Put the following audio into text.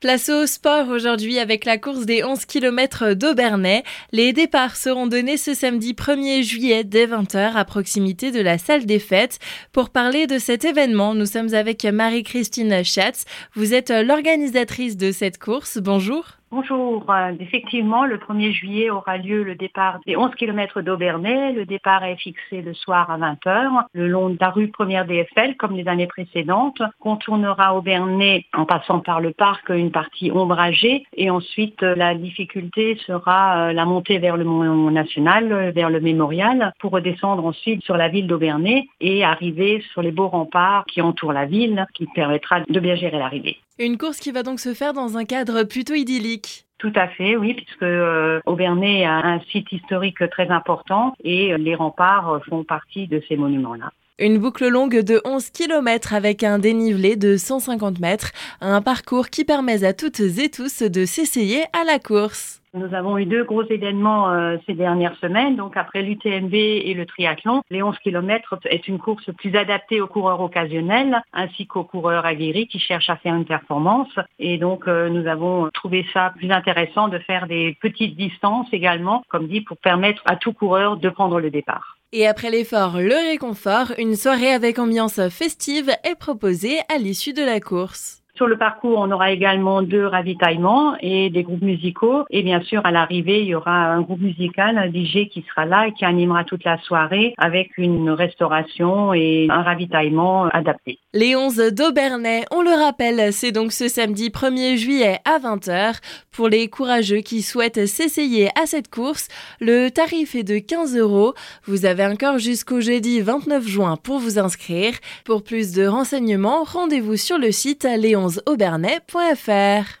Place au sport aujourd'hui avec la course des 11 km d'Aubernais. Les départs seront donnés ce samedi 1er juillet dès 20h à proximité de la salle des fêtes. Pour parler de cet événement, nous sommes avec Marie-Christine Schatz. Vous êtes l'organisatrice de cette course. Bonjour. Bonjour. Euh, effectivement, le 1er juillet aura lieu le départ des 11 km d'Aubernais. Le départ est fixé le soir à 20h, le long de la rue première DFL, comme les années précédentes. Contournera Aubernais en passant par le parc, une partie ombragée. Et ensuite, euh, la difficulté sera euh, la montée vers le Mont National, vers le mémorial, pour redescendre ensuite sur la ville d'Aubernais et arriver sur les beaux remparts qui entourent la ville, qui permettra de bien gérer l'arrivée. Une course qui va donc se faire dans un cadre plutôt idyllique. Tout à fait, oui, puisque euh, Aubernais a un site historique très important et les remparts font partie de ces monuments-là. Une boucle longue de 11 km avec un dénivelé de 150 mètres, un parcours qui permet à toutes et tous de s'essayer à la course. Nous avons eu deux gros événements euh, ces dernières semaines. Donc après l'UTMB et le triathlon, les 11 km est une course plus adaptée aux coureurs occasionnels ainsi qu'aux coureurs aguerris qui cherchent à faire une performance. Et donc euh, nous avons trouvé ça plus intéressant de faire des petites distances également, comme dit, pour permettre à tout coureur de prendre le départ. Et après l'effort, le réconfort, une soirée avec ambiance festive est proposée à l'issue de la course. Sur le parcours, on aura également deux ravitaillements et des groupes musicaux. Et bien sûr, à l'arrivée, il y aura un groupe musical, un DJ qui sera là et qui animera toute la soirée avec une restauration et un ravitaillement adapté. Les 11 d'Aubernais, on le rappelle, c'est donc ce samedi 1er juillet à 20h. Pour les courageux qui souhaitent s'essayer à cette course, le tarif est de 15 euros. Vous avez encore jusqu'au jeudi 29 juin pour vous inscrire. Pour plus de renseignements, rendez-vous sur le site léon aubernais.fr